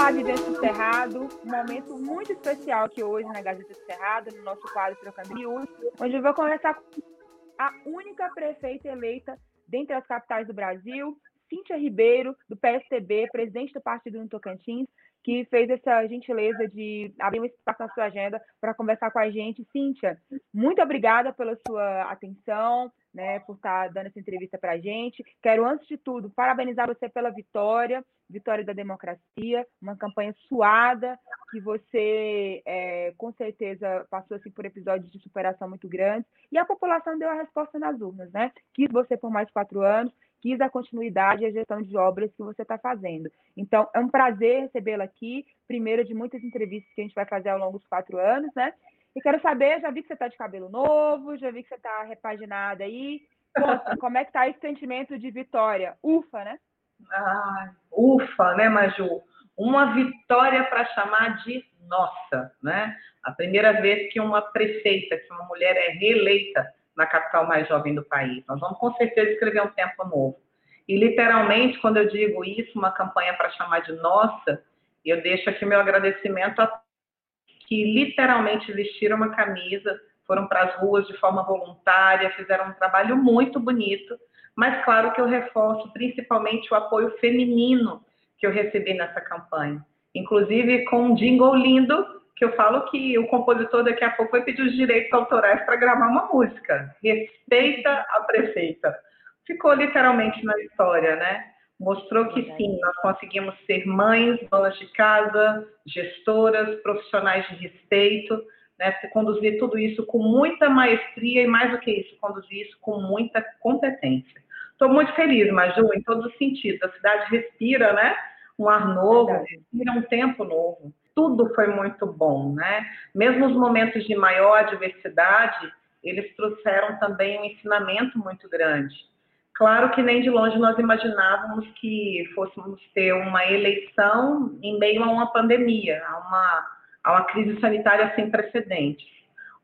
Olá, Vivência do Cerrado. Um momento muito especial aqui hoje na Gazeta do Cerrado, no nosso quadro Trocando Miúdos, onde eu vou conversar com a única prefeita eleita dentre as capitais do Brasil, Cíntia Ribeiro, do PSTB, presidente do Partido no Tocantins, que fez essa gentileza de abrir um espaço na sua agenda para conversar com a gente. Cíntia, muito obrigada pela sua atenção, né, por estar dando essa entrevista para a gente. Quero, antes de tudo, parabenizar você pela vitória, vitória da democracia, uma campanha suada, que você, é, com certeza, passou assim, por episódios de superação muito grandes, e a população deu a resposta nas urnas, né? Quis você por mais quatro anos, quis a continuidade e a gestão de obras que você está fazendo. Então, é um prazer recebê-la aqui, primeiro de muitas entrevistas que a gente vai fazer ao longo dos quatro anos, né? E quero saber, já vi que você está de cabelo novo, já vi que você está repaginada aí. Como é que está esse sentimento de vitória? Ufa, né? Ah, ufa, né, Maju? Uma vitória para chamar de nossa, né? A primeira vez que uma prefeita, que uma mulher é reeleita na capital mais jovem do país. Nós vamos com certeza escrever um tempo novo. E literalmente, quando eu digo isso, uma campanha para chamar de nossa, eu deixo aqui meu agradecimento a que literalmente vestiram uma camisa, foram para as ruas de forma voluntária, fizeram um trabalho muito bonito, mas claro que eu reforço principalmente o apoio feminino que eu recebi nessa campanha. Inclusive com um jingle lindo, que eu falo que o compositor daqui a pouco vai pedir os direitos autorais para gravar uma música. Respeita a prefeita. Ficou literalmente na história, né? mostrou que sim, nós conseguimos ser mães, donas de casa, gestoras, profissionais de respeito, né, conduzir tudo isso com muita maestria e, mais do que isso, conduzir isso com muita competência. Estou muito feliz, Maju, em todos os sentidos. A cidade respira, né? Um ar novo, respira um tempo novo. Tudo foi muito bom, né? Mesmo os momentos de maior adversidade, eles trouxeram também um ensinamento muito grande. Claro que nem de longe nós imaginávamos que fôssemos ter uma eleição em meio a uma pandemia, a uma, a uma crise sanitária sem precedentes.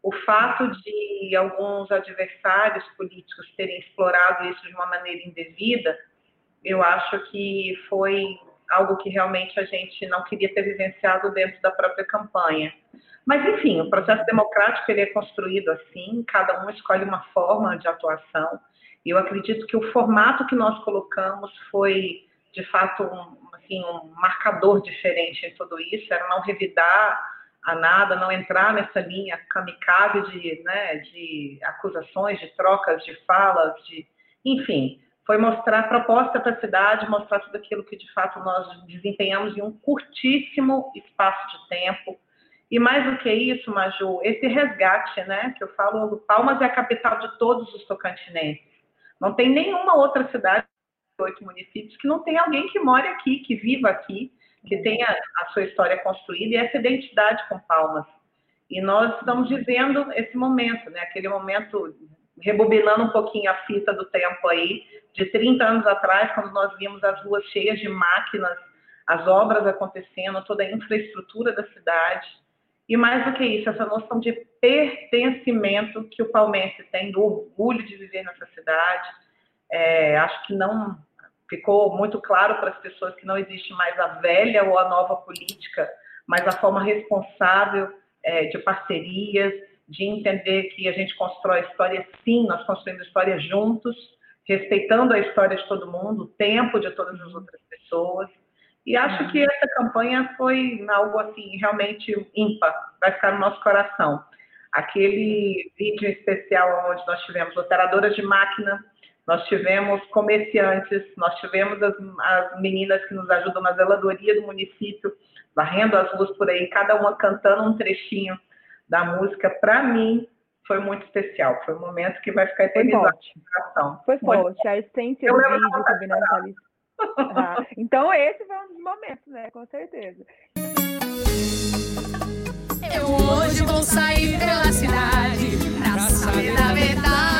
O fato de alguns adversários políticos terem explorado isso de uma maneira indevida, eu acho que foi algo que realmente a gente não queria ter vivenciado dentro da própria campanha. Mas, enfim, o processo democrático ele é construído assim, cada um escolhe uma forma de atuação. Eu acredito que o formato que nós colocamos foi, de fato, um, assim, um marcador diferente em tudo isso, era não revidar a nada, não entrar nessa linha kamikaze de, né, de acusações, de trocas de falas, de, enfim, foi mostrar a proposta para a cidade, mostrar tudo aquilo que de fato nós desempenhamos em um curtíssimo espaço de tempo. E mais do que isso, Maju, esse resgate, né, que eu falo, Palmas é a capital de todos os tocantinenses. Não tem nenhuma outra cidade, oito municípios, que não tem alguém que more aqui, que viva aqui, que tenha a sua história construída e essa identidade com Palmas. E nós estamos vivendo esse momento, né? Aquele momento, rebobinando um pouquinho a fita do tempo aí, de 30 anos atrás, quando nós vimos as ruas cheias de máquinas, as obras acontecendo, toda a infraestrutura da cidade. E mais do que isso, essa noção de pertencimento que o palmense tem, do orgulho de viver nessa cidade. É, acho que não ficou muito claro para as pessoas que não existe mais a velha ou a nova política, mas a forma responsável é, de parcerias, de entender que a gente constrói história sim, nós construímos história juntos, respeitando a história de todo mundo, o tempo de todas as outras pessoas. E acho uhum. que essa campanha foi algo assim realmente ímpar, vai ficar no nosso coração. Aquele vídeo especial onde nós tivemos operadoras de máquina, nós tivemos comerciantes, nós tivemos as, as meninas que nos ajudam na zeladoria do município, varrendo as ruas por aí, cada uma cantando um trechinho da música. Para mim, foi muito especial. Foi um momento que vai ficar eternizado no coração. Foi forte. A essência do vídeo ali. Ah, então esse foi um dos momentos, né? Com certeza. Eu hoje vou sair pela cidade pra saber da verdade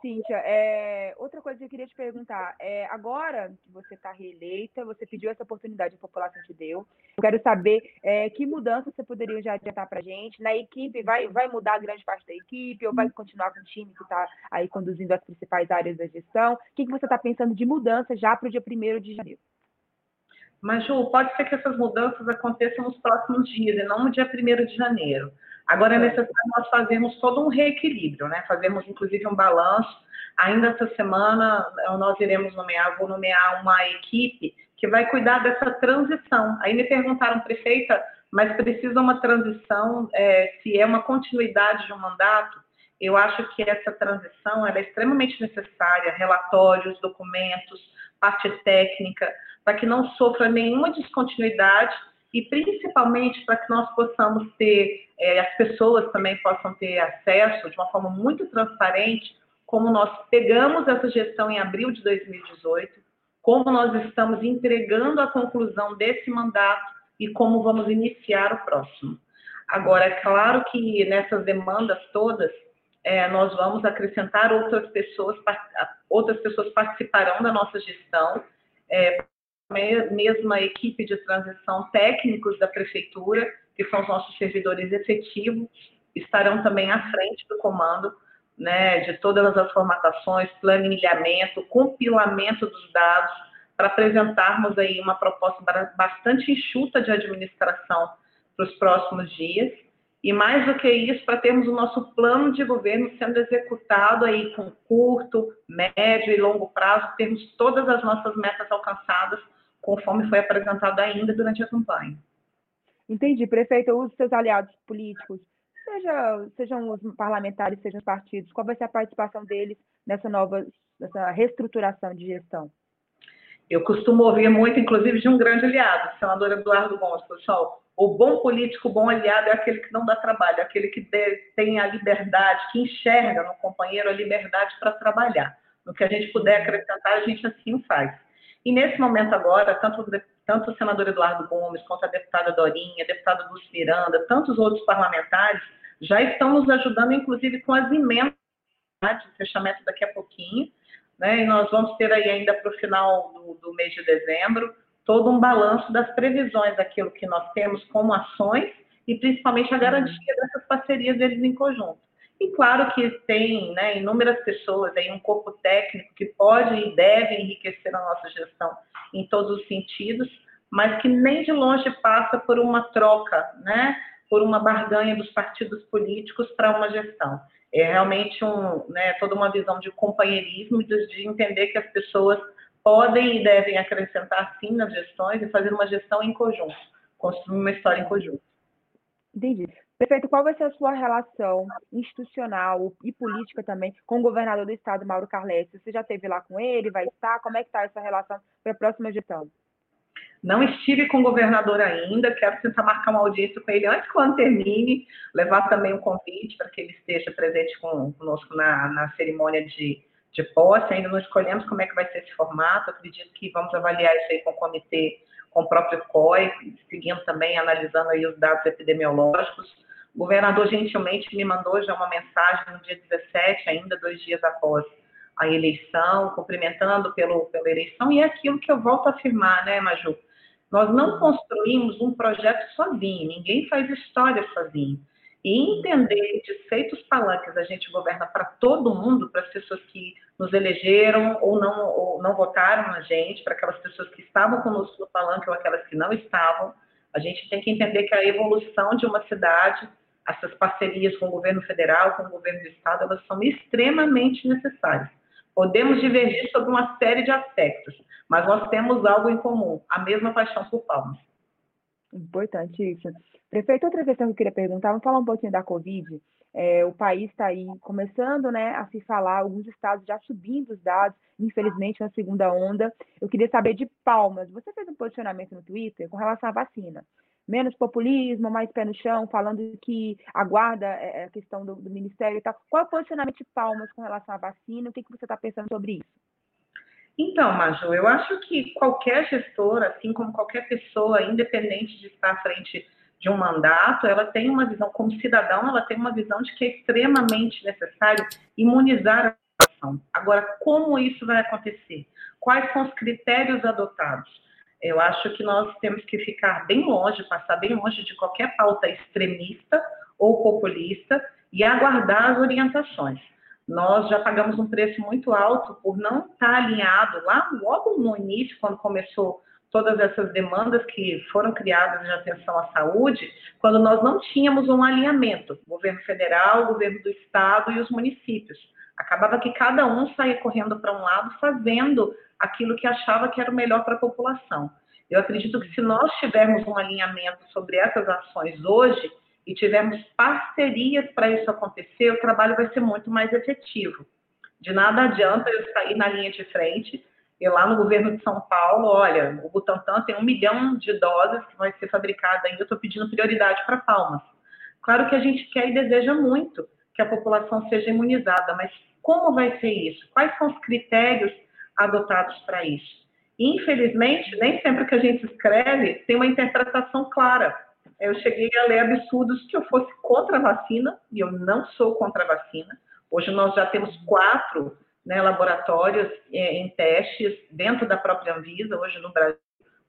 Cíntia, é, outra coisa que eu queria te perguntar, é, agora que você está reeleita, você pediu essa oportunidade, a população te deu. Eu quero saber é, que mudanças você poderia já adiantar para a gente. Na equipe, vai, vai mudar grande parte da equipe ou vai continuar com o time que está aí conduzindo as principais áreas da gestão? O que, que você está pensando de mudança já para o dia 1 de janeiro? Mas, Ju, pode ser que essas mudanças aconteçam nos próximos dias e não no dia 1 de janeiro. Agora é necessário nós fazermos todo um reequilíbrio, né? Fazemos, inclusive, um balanço. Ainda essa semana, nós iremos nomear, vou nomear uma equipe que vai cuidar dessa transição. Aí me perguntaram, prefeita, mas precisa uma transição, é, se é uma continuidade de um mandato? Eu acho que essa transição é extremamente necessária, relatórios, documentos, parte técnica, para que não sofra nenhuma descontinuidade e principalmente para que nós possamos ter, é, as pessoas também possam ter acesso de uma forma muito transparente, como nós pegamos essa gestão em abril de 2018, como nós estamos entregando a conclusão desse mandato e como vamos iniciar o próximo. Agora, é claro que nessas demandas todas, é, nós vamos acrescentar outras pessoas, outras pessoas participarão da nossa gestão, é, mesma equipe de transição técnicos da prefeitura, que são os nossos servidores efetivos, estarão também à frente do comando né, de todas as formatações, planilhamento, compilamento dos dados, para apresentarmos aí uma proposta bastante enxuta de administração para os próximos dias. E mais do que isso, para termos o nosso plano de governo sendo executado aí com curto, médio e longo prazo, termos todas as nossas metas alcançadas conforme foi apresentado ainda durante a campanha. Entendi. Prefeito, os seus aliados políticos, seja, sejam os parlamentares, sejam os partidos, qual vai ser a participação deles nessa nova nessa reestruturação de gestão? Eu costumo ouvir muito, inclusive, de um grande aliado, o senador Eduardo Gomes, pessoal. O bom político, o bom aliado é aquele que não dá trabalho, aquele que tem a liberdade, que enxerga no companheiro a liberdade para trabalhar. No que a gente puder acrescentar, a gente assim faz. E nesse momento agora, tanto, tanto o senador Eduardo Gomes, quanto a deputada Dorinha, a deputada Dulce Miranda, tantos outros parlamentares, já estão nos ajudando, inclusive, com as emendas de fechamento daqui a pouquinho, né? E nós vamos ter aí ainda para o final do, do mês de dezembro todo um balanço das previsões daquilo que nós temos como ações e principalmente a garantia dessas parcerias deles em conjunto. E claro que tem né, inúmeras pessoas, aí, um corpo técnico que pode e deve enriquecer a nossa gestão em todos os sentidos, mas que nem de longe passa por uma troca, né, por uma barganha dos partidos políticos para uma gestão. É realmente um, né, toda uma visão de companheirismo, de, de entender que as pessoas podem e devem acrescentar sim nas gestões e fazer uma gestão em conjunto, construir uma história em conjunto. Entendi. Prefeito, qual vai ser a sua relação institucional e política também com o governador do estado, Mauro Carlesi? Você já esteve lá com ele? Vai estar? Como é que está essa relação para a próxima gestão? Não estive com o governador ainda, quero tentar marcar uma audiência com ele antes que o ano termine, levar também um convite para que ele esteja presente conosco na, na cerimônia de, de posse. Ainda não escolhemos como é que vai ser esse formato, acredito que vamos avaliar isso aí com o comitê, com o próprio COI, seguindo também, analisando aí os dados epidemiológicos. O governador gentilmente me mandou já uma mensagem no dia 17, ainda dois dias após a eleição, cumprimentando pelo, pela eleição, e é aquilo que eu volto a afirmar, né, Maju? Nós não construímos um projeto sozinho, ninguém faz história sozinho. E entender que de feitos palanques a gente governa para todo mundo, para as pessoas que nos elegeram ou não, ou não votaram na gente, para aquelas pessoas que estavam conosco no palanque ou aquelas que não estavam, a gente tem que entender que a evolução de uma cidade essas parcerias com o governo federal, com o governo do estado, elas são extremamente necessárias. Podemos divergir sobre uma série de aspectos, mas nós temos algo em comum, a mesma paixão por palmas. Importante isso. Prefeito, outra questão que eu queria perguntar, vamos falar um pouquinho da Covid. É, o país está aí começando né, a se falar, alguns estados já subindo os dados, infelizmente, na segunda onda. Eu queria saber de Palmas. Você fez um posicionamento no Twitter com relação à vacina menos populismo, mais pé no chão, falando que aguarda é, é, a questão do, do Ministério e tal. Qual é o posicionamento de Palmas com relação à vacina? O que, que você está pensando sobre isso? Então, Maju, eu acho que qualquer gestora, assim como qualquer pessoa, independente de estar à frente de um mandato, ela tem uma visão, como cidadão, ela tem uma visão de que é extremamente necessário imunizar a população. Agora, como isso vai acontecer? Quais são os critérios adotados? Eu acho que nós temos que ficar bem longe, passar bem longe de qualquer pauta extremista ou populista e aguardar as orientações. Nós já pagamos um preço muito alto por não estar alinhado lá logo no início, quando começou todas essas demandas que foram criadas de atenção à saúde, quando nós não tínhamos um alinhamento, governo federal, governo do estado e os municípios. Acabava que cada um saía correndo para um lado, fazendo aquilo que achava que era o melhor para a população. Eu acredito que se nós tivermos um alinhamento sobre essas ações hoje e tivermos parcerias para isso acontecer, o trabalho vai ser muito mais efetivo. De nada adianta eu sair na linha de frente e lá no governo de São Paulo, olha, o Butantan tem um milhão de doses que vai ser fabricada ainda, eu estou pedindo prioridade para Palmas. Claro que a gente quer e deseja muito que a população seja imunizada, mas como vai ser isso? Quais são os critérios adotados para isso? Infelizmente, nem sempre que a gente escreve tem uma interpretação clara. Eu cheguei a ler absurdos que eu fosse contra a vacina, e eu não sou contra a vacina. Hoje nós já temos quatro né, laboratórios é, em testes dentro da própria Anvisa, hoje no Brasil,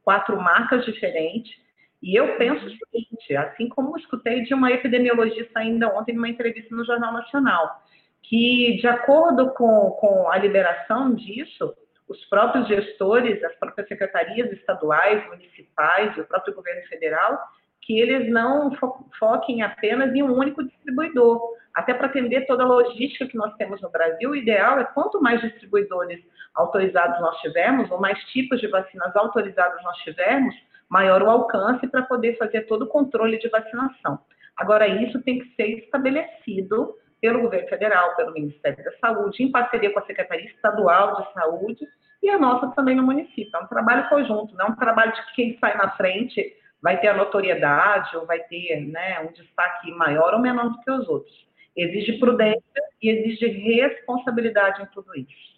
quatro marcas diferentes. E eu penso o seguinte, assim como escutei de uma epidemiologista ainda ontem numa entrevista no Jornal Nacional, que de acordo com, com a liberação disso, os próprios gestores, as próprias secretarias estaduais, municipais e o próprio governo federal, que eles não fo foquem apenas em um único distribuidor. Até para atender toda a logística que nós temos no Brasil, o ideal é quanto mais distribuidores autorizados nós tivermos, ou mais tipos de vacinas autorizadas nós tivermos, maior o alcance para poder fazer todo o controle de vacinação. Agora, isso tem que ser estabelecido pelo governo federal, pelo Ministério da Saúde, em parceria com a Secretaria Estadual de Saúde e a nossa também no município. É um trabalho conjunto, não é um trabalho de quem sai na frente vai ter a notoriedade ou vai ter né, um destaque maior ou menor do que os outros. Exige prudência e exige responsabilidade em tudo isso.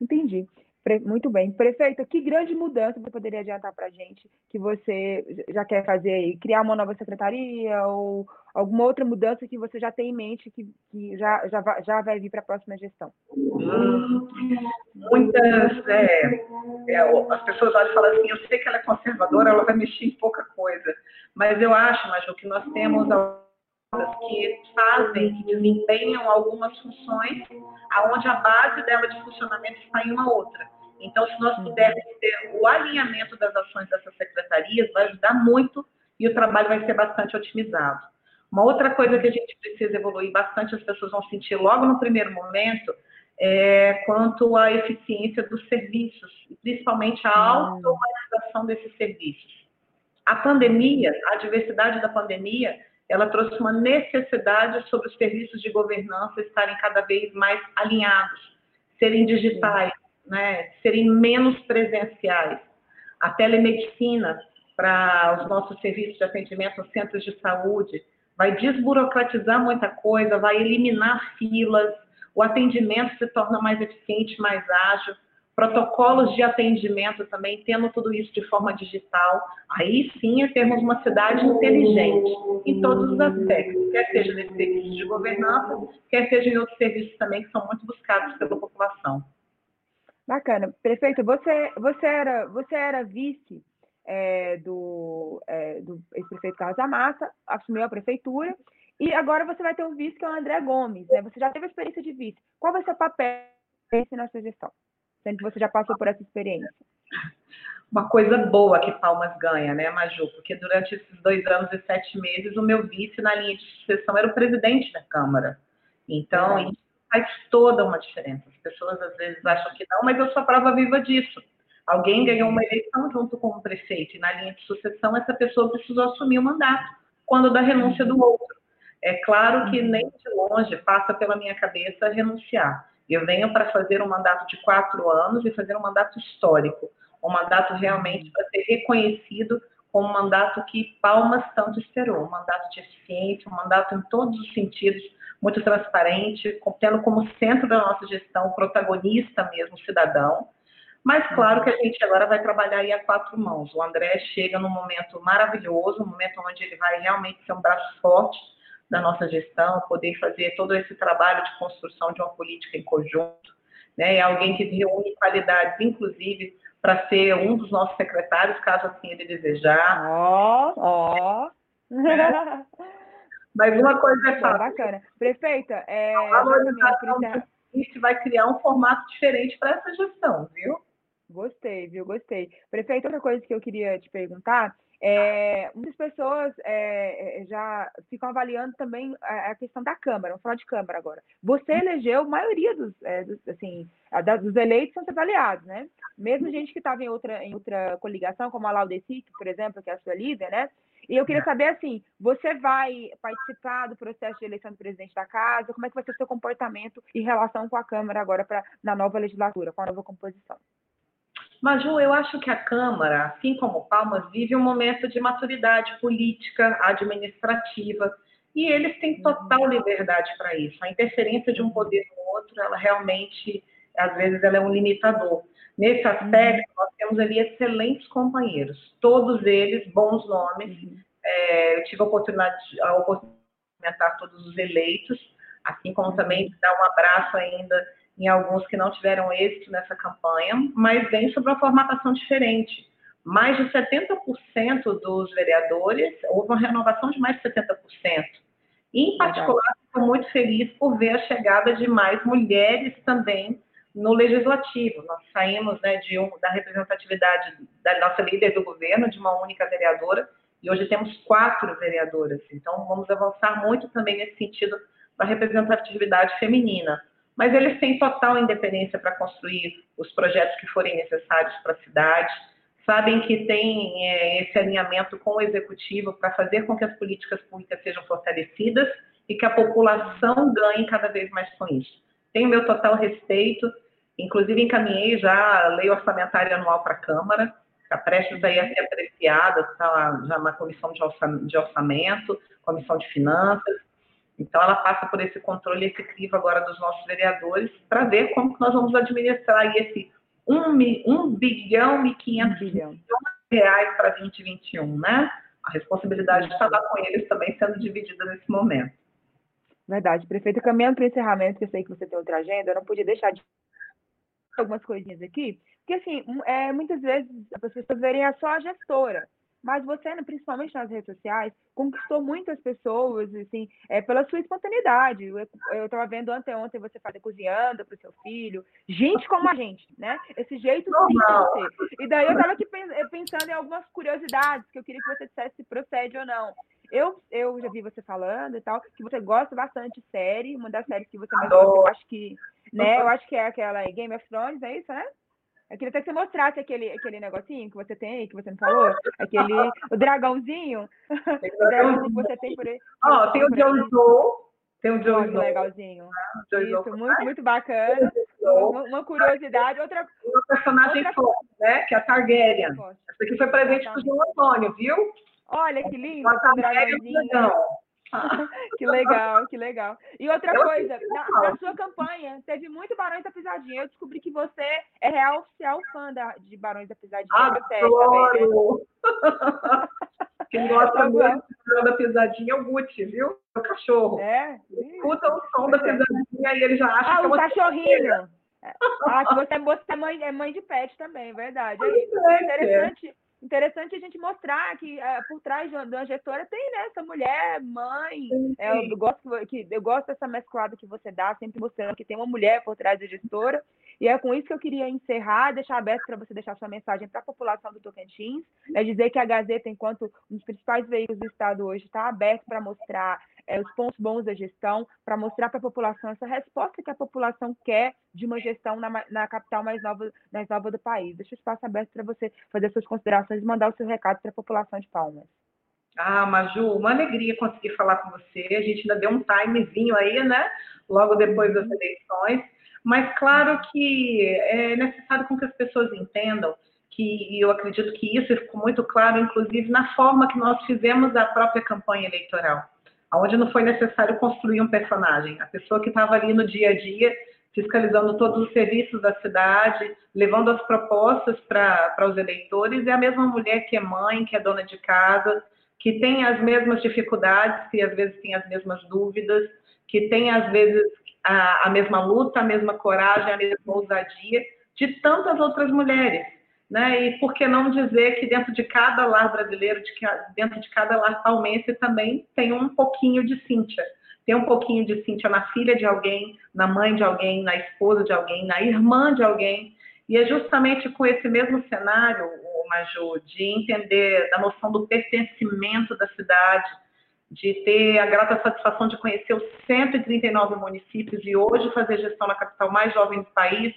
Entendi. Muito bem. Prefeita, que grande mudança você poderia adiantar para a gente que você já quer fazer aí? Criar uma nova secretaria ou alguma outra mudança que você já tem em mente que, que já, já, vai, já vai vir para a próxima gestão? Hum, muitas. É, é, as pessoas olham e falam assim: eu sei que ela é conservadora, ela vai mexer em pouca coisa. Mas eu acho, Maju, que nós temos que fazem, que desempenham algumas funções, aonde a base dela de funcionamento está em uma outra. Então, se nós pudermos ter o alinhamento das ações dessas secretarias, vai ajudar muito e o trabalho vai ser bastante otimizado. Uma outra coisa que a gente precisa evoluir bastante, as pessoas vão sentir logo no primeiro momento, é quanto à eficiência dos serviços, principalmente a hum. automatização desses serviços. A pandemia, a diversidade da pandemia, ela trouxe uma necessidade sobre os serviços de governança estarem cada vez mais alinhados, serem digitais, né, serem menos presenciais. A telemedicina para os nossos serviços de atendimento aos centros de saúde vai desburocratizar muita coisa, vai eliminar filas, o atendimento se torna mais eficiente, mais ágil, protocolos de atendimento também, tendo tudo isso de forma digital. Aí sim é termos uma cidade inteligente em todos os aspectos, quer seja nesse serviço de governança, quer seja em outros serviços também que são muito buscados pela população. Bacana. Prefeito, você, você, era, você era vice é, do, é, do ex-prefeito Carlos Amassa, assumiu a prefeitura, e agora você vai ter um vice que é o André Gomes. Né? Você já teve a experiência de vice. Qual vai ser o papel nessa gestão? Sendo que você já passou por essa experiência. Uma coisa boa que Palmas ganha, né, Maju? Porque durante esses dois anos e sete meses, o meu vice na linha de sucessão era o presidente da Câmara. Então, é faz toda uma diferença. As pessoas às vezes acham que não, mas eu sou a prova viva disso. Alguém ganhou uma eleição junto com o prefeito e na linha de sucessão essa pessoa precisou assumir o mandato quando da renúncia do outro. É claro que nem de longe passa pela minha cabeça renunciar. Eu venho para fazer um mandato de quatro anos e fazer um mandato histórico, um mandato realmente para ser reconhecido como um mandato que Palmas tanto esperou, um mandato de eficiência, um mandato em todos os sentidos muito transparente, tendo como centro da nossa gestão o protagonista mesmo, o cidadão. Mas claro que a gente agora vai trabalhar aí a quatro mãos. O André chega num momento maravilhoso, um momento onde ele vai realmente ser um braço forte da nossa gestão, poder fazer todo esse trabalho de construção de uma política em conjunto, né? É alguém que reúne qualidades, inclusive, para ser um dos nossos secretários, caso assim ele desejar. Ó, ó. É. Mas uma coisa é fácil. Bacana. Prefeita, é, a valorização do vai criar um formato diferente para essa gestão, viu? Gostei, viu? Gostei. Prefeito, outra coisa que eu queria te perguntar é, muitas pessoas é, é, já ficam avaliando também a, a, questão da Câmara, vamos falar de Câmara agora. Você uhum. elegeu a maioria dos, é, dos, assim, a, dos eleitos são avaliados, né? Mesmo gente que estava em outra, em outra coligação, como a Laudeci, por exemplo, que é a sua líder, né? E eu queria é. saber, assim, você vai participar do processo de eleição do presidente da casa? Como é que vai ser o seu comportamento em relação com a Câmara agora pra, na nova legislatura, com a nova composição? Maju, eu acho que a Câmara, assim como Palmas, vive um momento de maturidade política, administrativa, e eles têm total liberdade para isso. A interferência de um poder no outro, ela realmente, às vezes, ela é um limitador. Nesse aspecto, nós temos ali excelentes companheiros, todos eles bons nomes. É, eu tive a oportunidade, a oportunidade de comentar todos os eleitos, assim como também dar um abraço ainda em alguns que não tiveram êxito nessa campanha, mas vem sobre uma formatação diferente. Mais de 70% dos vereadores, houve uma renovação de mais de 70%. Em particular, estou muito feliz por ver a chegada de mais mulheres também no legislativo. Nós saímos né, de um, da representatividade da nossa líder do governo, de uma única vereadora, e hoje temos quatro vereadoras. Então, vamos avançar muito também nesse sentido da representatividade feminina mas eles têm total independência para construir os projetos que forem necessários para a cidade, sabem que tem é, esse alinhamento com o executivo para fazer com que as políticas públicas sejam fortalecidas e que a população ganhe cada vez mais com isso. Tenho meu total respeito, inclusive encaminhei já a lei orçamentária anual para a Câmara, está prestes aí a ser apreciada, está já na comissão de orçamento, comissão de finanças, então, ela passa por esse controle, esse crivo agora dos nossos vereadores, para ver como que nós vamos administrar esse 1, 1 bilhão e 500 bilhão. milhões de reais para 2021, né? A responsabilidade está lá com eles também sendo dividida nesse momento. Verdade. Prefeito, caminhando para o encerramento, que eu sei que você tem outra agenda, eu não podia deixar de algumas coisinhas aqui, porque assim, é, muitas vezes as pessoas verem a só a gestora, mas você, principalmente nas redes sociais, conquistou muitas pessoas, assim, é, pela sua espontaneidade. Eu estava vendo anteontem você fazer cozinhando para o seu filho. Gente como a gente, né? Esse jeito sim de você. E daí eu estava aqui pensando em algumas curiosidades que eu queria que você dissesse se procede ou não. Eu, eu já vi você falando e tal, que você gosta bastante de série, uma das séries que você mais gosta, eu acho que, né? Eu acho que é aquela Game of Thrones, é isso, né? Eu queria até que você mostrasse aquele, aquele negocinho que você tem, que você me falou. Aquele. O dragãozinho. o dragãozinho que você tem por aí. Ó, oh, tem o Snow. Tem o Jon Snow. legalzinho. Ah, Isso, muito, muito bacana. Uma, uma, curiosidade. Outra. Uma personagem outra... forte, né? Que é a Targaryen. Essa aqui foi presente pro João Antônio, viu? Olha que lindo. O dragãozinho. que legal, que legal. E outra eu coisa, na, na, sua campanha, teve muito Barões da Pisadinha. Eu descobri que você é real oficial fã da, de Barões da Pisadinha. Adoro! Quem gosta tá muito de Barões da Pisadinha é o Gucci, viu? É o cachorro. É? Escuta o som da pisadinha e ele já acha ah, que é o cachorrinho. Ah, que você, você é mãe, é mãe de pet também, verdade. É. É interessante interessante a gente mostrar que é, por trás de uma gestora tem né, essa mulher, mãe. É, eu, gosto, que, eu gosto dessa mesclada que você dá, sempre mostrando que tem uma mulher por trás da gestora. E é com isso que eu queria encerrar, deixar aberto para você deixar sua mensagem para a população do Tocantins, é dizer que a Gazeta, enquanto um dos principais veículos do Estado hoje, está aberto para mostrar é, os pontos bons da gestão, para mostrar para a população essa resposta que a população quer de uma gestão na, na capital mais nova, mais nova do país. Deixa o espaço aberto para você fazer suas considerações e mandar o seu recado para a população de Palmas. Ah, Maju, uma alegria conseguir falar com você. A gente ainda deu um timezinho aí, né? Logo depois das eleições. Mas claro que é necessário com que as pessoas entendam que eu acredito que isso ficou muito claro, inclusive na forma que nós fizemos a própria campanha eleitoral, onde não foi necessário construir um personagem. A pessoa que estava ali no dia a dia, fiscalizando todos os serviços da cidade, levando as propostas para os eleitores, é a mesma mulher que é mãe, que é dona de casa, que têm as mesmas dificuldades, que às vezes têm as mesmas dúvidas, que têm às vezes a, a mesma luta, a mesma coragem, a mesma ousadia de tantas outras mulheres. Né? E por que não dizer que dentro de cada lar brasileiro, de, dentro de cada lar palmense, também tem um pouquinho de Cíntia. Tem um pouquinho de Cíntia na filha de alguém, na mãe de alguém, na esposa de alguém, na irmã de alguém. E é justamente com esse mesmo cenário, o Maju, de entender da noção do pertencimento da cidade, de ter a grata satisfação de conhecer os 139 municípios e hoje fazer gestão na capital mais jovem do país,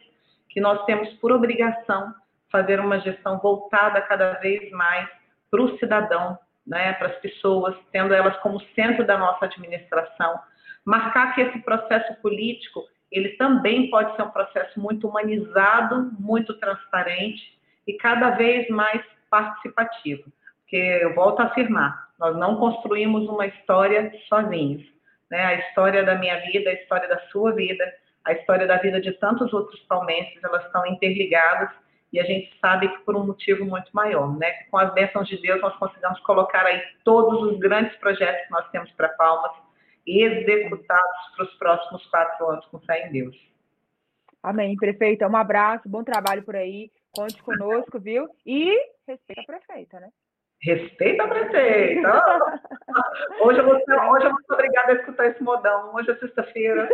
que nós temos por obrigação fazer uma gestão voltada cada vez mais para o cidadão, né, para as pessoas, tendo elas como centro da nossa administração. Marcar que esse processo político, ele também pode ser um processo muito humanizado, muito transparente e cada vez mais participativo. Porque eu volto a afirmar, nós não construímos uma história sozinhos. Né? A história da minha vida, a história da sua vida, a história da vida de tantos outros palmenses, elas estão interligadas e a gente sabe que por um motivo muito maior, né? Com as bênçãos de Deus, nós conseguimos colocar aí todos os grandes projetos que nós temos para Palmas executados para os próximos quatro anos, com fé em Deus. Amém, prefeita. Um abraço, bom trabalho por aí. Conte conosco, viu? E respeita a prefeita, né? Respeita a prefeita. Hoje eu, vou ser, hoje eu vou ser obrigada a escutar esse modão. Hoje é sexta-feira.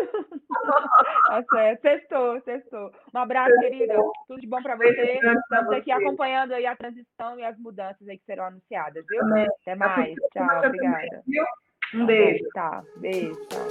Tá certo. Sextou, sextou. Um abraço, querida. Tudo de bom para você. Estamos aqui acompanhando aí a transição e as mudanças aí que serão anunciadas, viu? Amém. Até mais. Tchau, obrigada. Um beijo. Tá, beijo. Tchau.